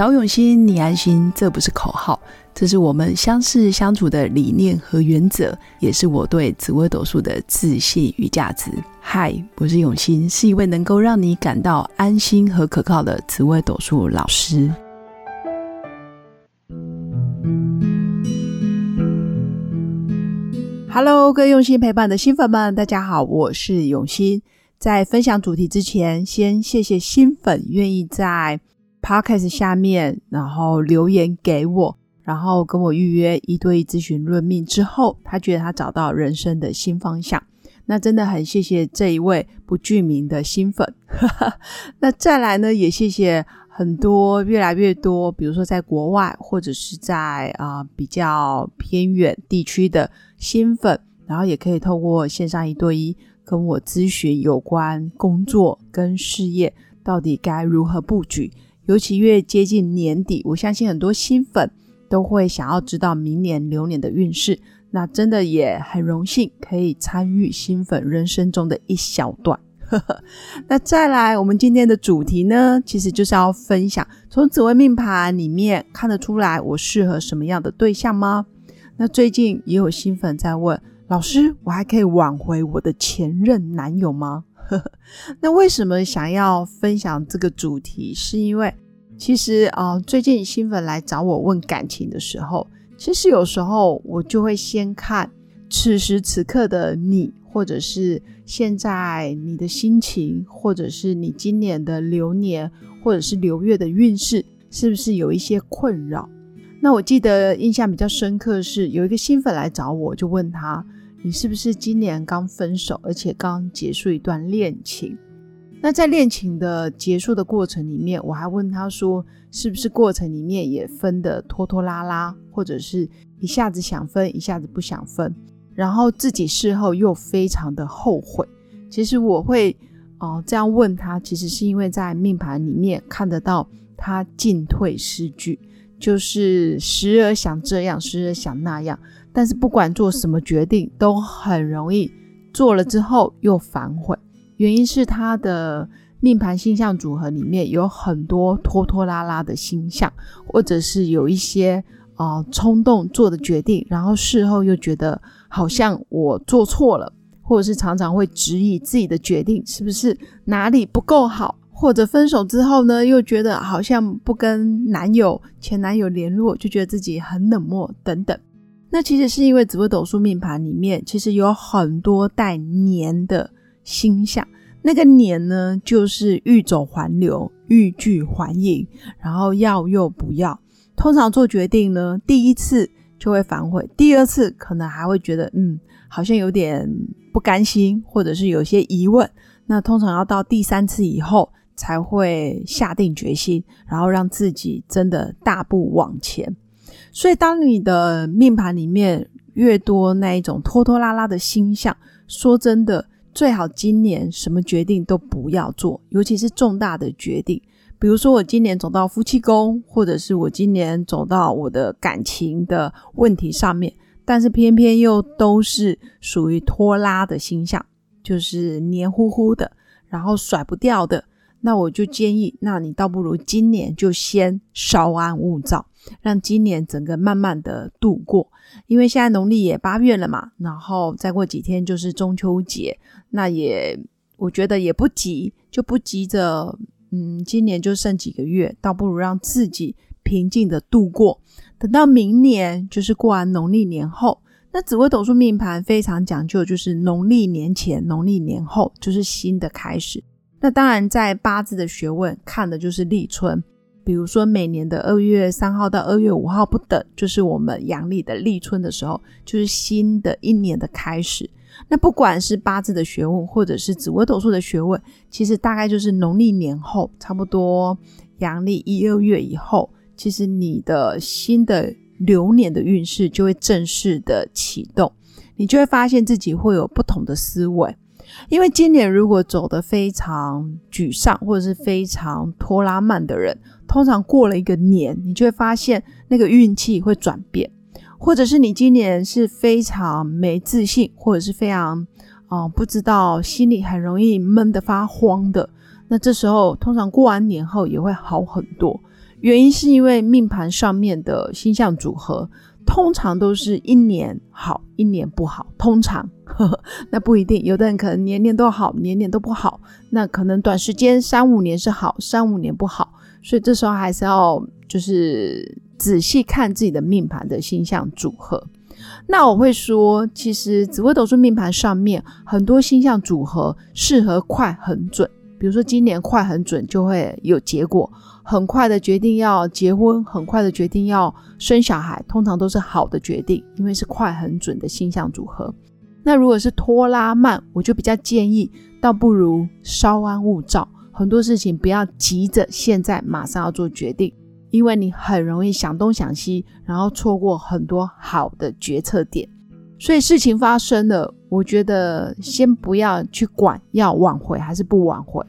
找永新，你安心，这不是口号，这是我们相识相处的理念和原则，也是我对紫微斗数的自信与价值。嗨，我是永新，是一位能够让你感到安心和可靠的紫微斗数老师。Hello，各位用心陪伴的新粉们，大家好，我是永新。在分享主题之前，先谢谢新粉愿意在 Podcast 下面，然后留言给我，然后跟我预约一对一咨询论命之后，他觉得他找到人生的新方向。那真的很谢谢这一位不具名的新粉。那再来呢，也谢谢很多越来越多，比如说在国外或者是在啊比较偏远地区的新粉，然后也可以透过线上一对一跟我咨询有关工作跟事业到底该如何布局。尤其越接近年底，我相信很多新粉都会想要知道明年流年的运势。那真的也很荣幸可以参与新粉人生中的一小段。那再来，我们今天的主题呢，其实就是要分享从紫微命盘里面看得出来我适合什么样的对象吗？那最近也有新粉在问老师，我还可以挽回我的前任男友吗？那为什么想要分享这个主题？是因为其实啊，最近新粉来找我问感情的时候，其实有时候我就会先看此时此刻的你，或者是现在你的心情，或者是你今年的流年，或者是流月的运势，是不是有一些困扰？那我记得印象比较深刻是有一个新粉来找我，就问他。你是不是今年刚分手，而且刚结束一段恋情？那在恋情的结束的过程里面，我还问他说，是不是过程里面也分的拖拖拉拉，或者是一下子想分，一下子不想分，然后自己事后又非常的后悔。其实我会哦这样问他，其实是因为在命盘里面看得到他进退失据，就是时而想这样，时而想那样。但是不管做什么决定，都很容易做了之后又反悔。原因是他的命盘星象组合里面有很多拖拖拉拉的星象，或者是有一些啊冲动做的决定，然后事后又觉得好像我做错了，或者是常常会质疑自己的决定是不是哪里不够好，或者分手之后呢，又觉得好像不跟男友、前男友联络，就觉得自己很冷漠等等。那其实是因为紫微斗数命盘里面其实有很多带年的星象，那个年呢就是欲走还留、欲拒还迎，然后要又不要。通常做决定呢，第一次就会反悔，第二次可能还会觉得嗯，好像有点不甘心，或者是有些疑问。那通常要到第三次以后才会下定决心，然后让自己真的大步往前。所以，当你的命盘里面越多那一种拖拖拉拉的星象，说真的，最好今年什么决定都不要做，尤其是重大的决定。比如说，我今年走到夫妻宫，或者是我今年走到我的感情的问题上面，但是偏偏又都是属于拖拉的星象，就是黏糊糊的，然后甩不掉的。那我就建议，那你倒不如今年就先稍安勿躁，让今年整个慢慢的度过。因为现在农历也八月了嘛，然后再过几天就是中秋节，那也我觉得也不急，就不急着，嗯，今年就剩几个月，倒不如让自己平静的度过。等到明年就是过完农历年后，那紫微斗数命盘非常讲究，就是农历年前、农历年后就是新的开始。那当然，在八字的学问看的就是立春，比如说每年的二月三号到二月五号不等，就是我们阳历的立春的时候，就是新的一年的开始。那不管是八字的学问，或者是紫微斗数的学问，其实大概就是农历年后，差不多阳历一二月以后，其实你的新的流年的运势就会正式的启动，你就会发现自己会有不同的思维。因为今年如果走得非常沮丧或者是非常拖拉慢的人，通常过了一个年，你就会发现那个运气会转变，或者是你今年是非常没自信，或者是非常啊不知道心里很容易闷得发慌的，那这时候通常过完年后也会好很多。原因是因为命盘上面的星象组合通常都是一年好，一年不好。通常呵呵 那不一定，有的人可能年年都好，年年都不好。那可能短时间三五年是好，三五年不好。所以这时候还是要就是仔细看自己的命盘的星象组合。那我会说，其实紫微斗数命盘上面很多星象组合适合快很准。比如说今年快很准，就会有结果，很快的决定要结婚，很快的决定要生小孩，通常都是好的决定，因为是快很准的星象组合。那如果是拖拉慢，我就比较建议，倒不如稍安勿躁，很多事情不要急着现在马上要做决定。因为你很容易想东想西，然后错过很多好的决策点。所以事情发生了，我觉得先不要去管要挽回还是不挽回，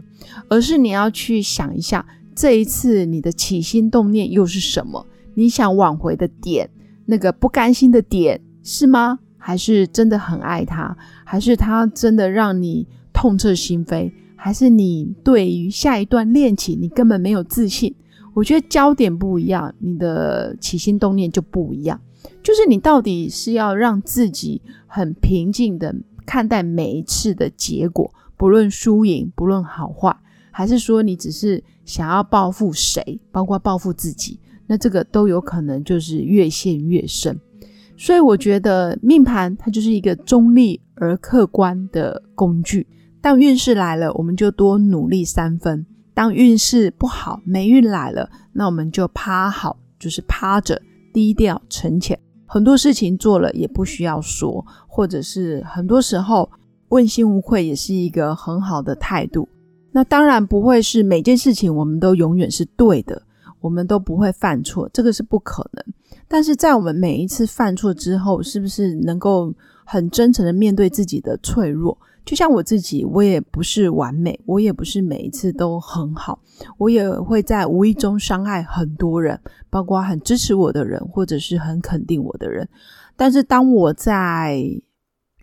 而是你要去想一下，这一次你的起心动念又是什么？你想挽回的点，那个不甘心的点是吗？还是真的很爱他？还是他真的让你痛彻心扉？还是你对于下一段恋情你根本没有自信？我觉得焦点不一样，你的起心动念就不一样。就是你到底是要让自己很平静的看待每一次的结果，不论输赢，不论好坏，还是说你只是想要报复谁，包括报复自己，那这个都有可能就是越陷越深。所以我觉得命盘它就是一个中立而客观的工具。当运势来了，我们就多努力三分。当运势不好，霉运来了，那我们就趴好，就是趴着，低调沉潜。很多事情做了也不需要说，或者是很多时候问心无愧也是一个很好的态度。那当然不会是每件事情我们都永远是对的，我们都不会犯错，这个是不可能。但是在我们每一次犯错之后，是不是能够很真诚的面对自己的脆弱？就像我自己，我也不是完美，我也不是每一次都很好，我也会在无意中伤害很多人，包括很支持我的人，或者是很肯定我的人。但是当我在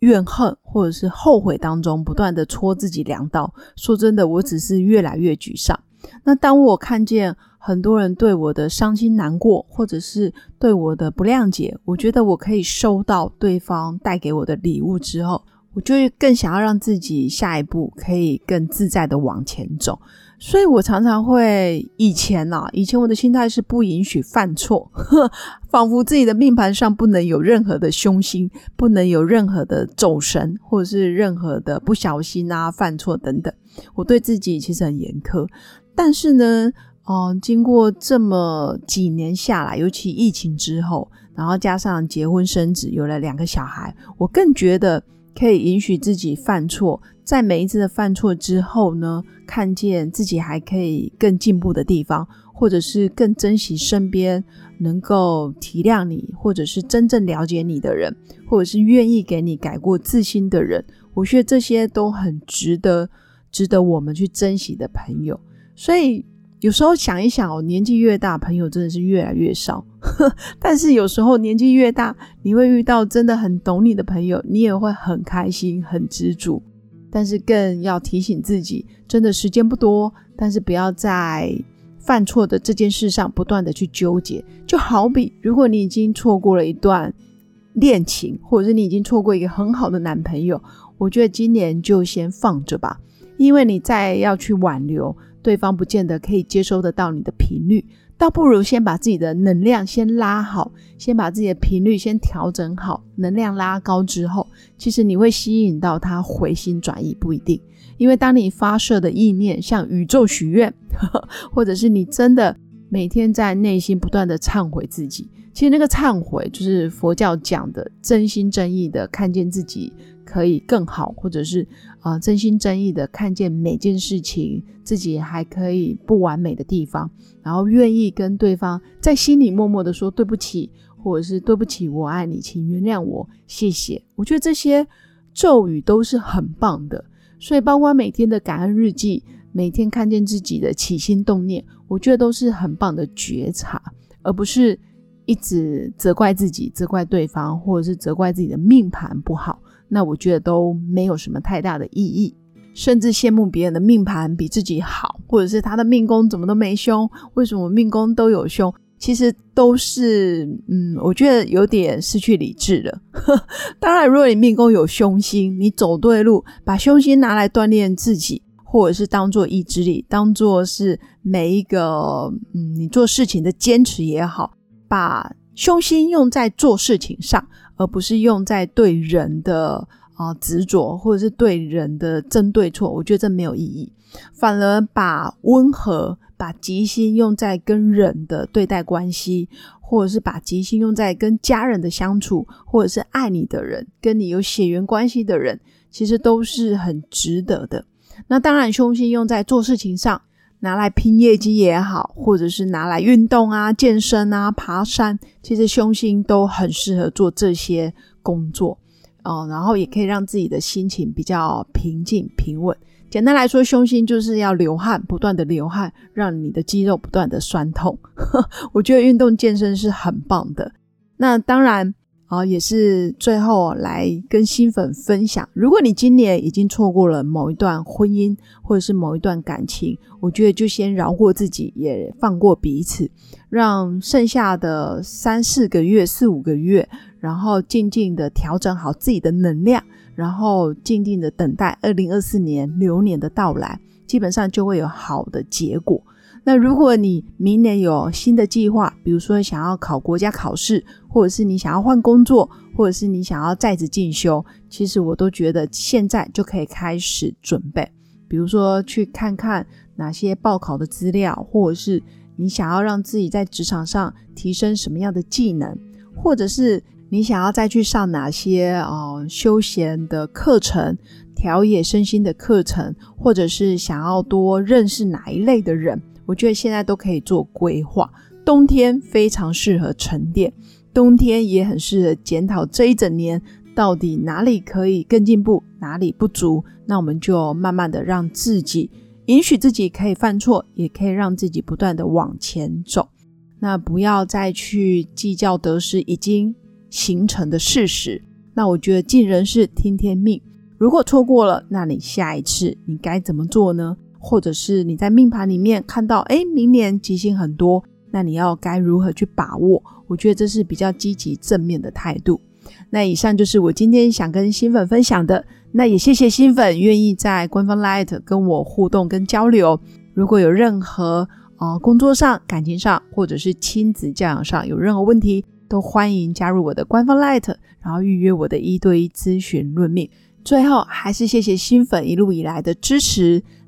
怨恨或者是后悔当中，不断的戳自己两刀，说真的，我只是越来越沮丧。那当我看见很多人对我的伤心难过，或者是对我的不谅解，我觉得我可以收到对方带给我的礼物之后。我就更想要让自己下一步可以更自在的往前走，所以我常常会以前呐，以前我的心态是不允许犯错，仿佛自己的命盘上不能有任何的凶星，不能有任何的走神，或者是任何的不小心啊、犯错等等。我对自己其实很严苛，但是呢，哦，经过这么几年下来，尤其疫情之后，然后加上结婚生子，有了两个小孩，我更觉得。可以允许自己犯错，在每一次的犯错之后呢，看见自己还可以更进步的地方，或者是更珍惜身边能够体谅你，或者是真正了解你的人，或者是愿意给你改过自新的人，我觉得这些都很值得，值得我们去珍惜的朋友。所以。有时候想一想哦，年纪越大，朋友真的是越来越少。但是有时候年纪越大，你会遇到真的很懂你的朋友，你也会很开心、很知足。但是更要提醒自己，真的时间不多，但是不要在犯错的这件事上不断的去纠结。就好比，如果你已经错过了一段恋情，或者是你已经错过一个很好的男朋友，我觉得今年就先放着吧，因为你再要去挽留。对方不见得可以接收得到你的频率，倒不如先把自己的能量先拉好，先把自己的频率先调整好，能量拉高之后，其实你会吸引到他回心转意，不一定。因为当你发射的意念向宇宙许愿，或者是你真的每天在内心不断的忏悔自己，其实那个忏悔就是佛教讲的真心真意的看见自己。可以更好，或者是啊，真心真意的看见每件事情自己还可以不完美的地方，然后愿意跟对方在心里默默的说对不起，或者是对不起，我爱你，请原谅我，谢谢。我觉得这些咒语都是很棒的，所以包括每天的感恩日记，每天看见自己的起心动念，我觉得都是很棒的觉察，而不是一直责怪自己、责怪对方，或者是责怪自己的命盘不好。那我觉得都没有什么太大的意义。甚至羡慕别人的命盘比自己好，或者是他的命宫怎么都没凶，为什么命宫都有凶？其实都是，嗯，我觉得有点失去理智了。当然，如果你命宫有凶星，你走对路，把凶星拿来锻炼自己，或者是当做意志力，当做是每一个，嗯，你做事情的坚持也好，把凶星用在做事情上，而不是用在对人的啊执着，或者是对人的争对错，我觉得这没有意义。反而把温和。把吉星用在跟人的对待关系，或者是把吉星用在跟家人的相处，或者是爱你的人、跟你有血缘关系的人，其实都是很值得的。那当然，凶星用在做事情上，拿来拼业绩也好，或者是拿来运动啊、健身啊、爬山，其实胸心都很适合做这些工作哦。然后也可以让自己的心情比较平静、平稳。简单来说，胸心就是要流汗，不断的流汗，让你的肌肉不断的酸痛。我觉得运动健身是很棒的。那当然啊，也是最后来跟新粉分享，如果你今年已经错过了某一段婚姻或者是某一段感情，我觉得就先饶过自己，也放过彼此，让剩下的三四个月、四五个月，然后静静的调整好自己的能量。然后静静的等待二零二四年流年的到来，基本上就会有好的结果。那如果你明年有新的计划，比如说想要考国家考试，或者是你想要换工作，或者是你想要在职进修，其实我都觉得现在就可以开始准备。比如说去看看哪些报考的资料，或者是你想要让自己在职场上提升什么样的技能，或者是。你想要再去上哪些哦休闲的课程、调野身心的课程，或者是想要多认识哪一类的人？我觉得现在都可以做规划。冬天非常适合沉淀，冬天也很适合检讨这一整年到底哪里可以更进步，哪里不足。那我们就慢慢的让自己允许自己可以犯错，也可以让自己不断的往前走。那不要再去计较得失，已经。形成的事实，那我觉得尽人事听天命。如果错过了，那你下一次你该怎么做呢？或者是你在命盘里面看到，哎，明年吉星很多，那你要该如何去把握？我觉得这是比较积极正面的态度。那以上就是我今天想跟新粉分享的。那也谢谢新粉愿意在官方 Light 跟我互动跟交流。如果有任何呃工作上、感情上，或者是亲子教养上有任何问题，都欢迎加入我的官方 Light，然后预约我的一对一咨询论命。最后还是谢谢新粉一路以来的支持，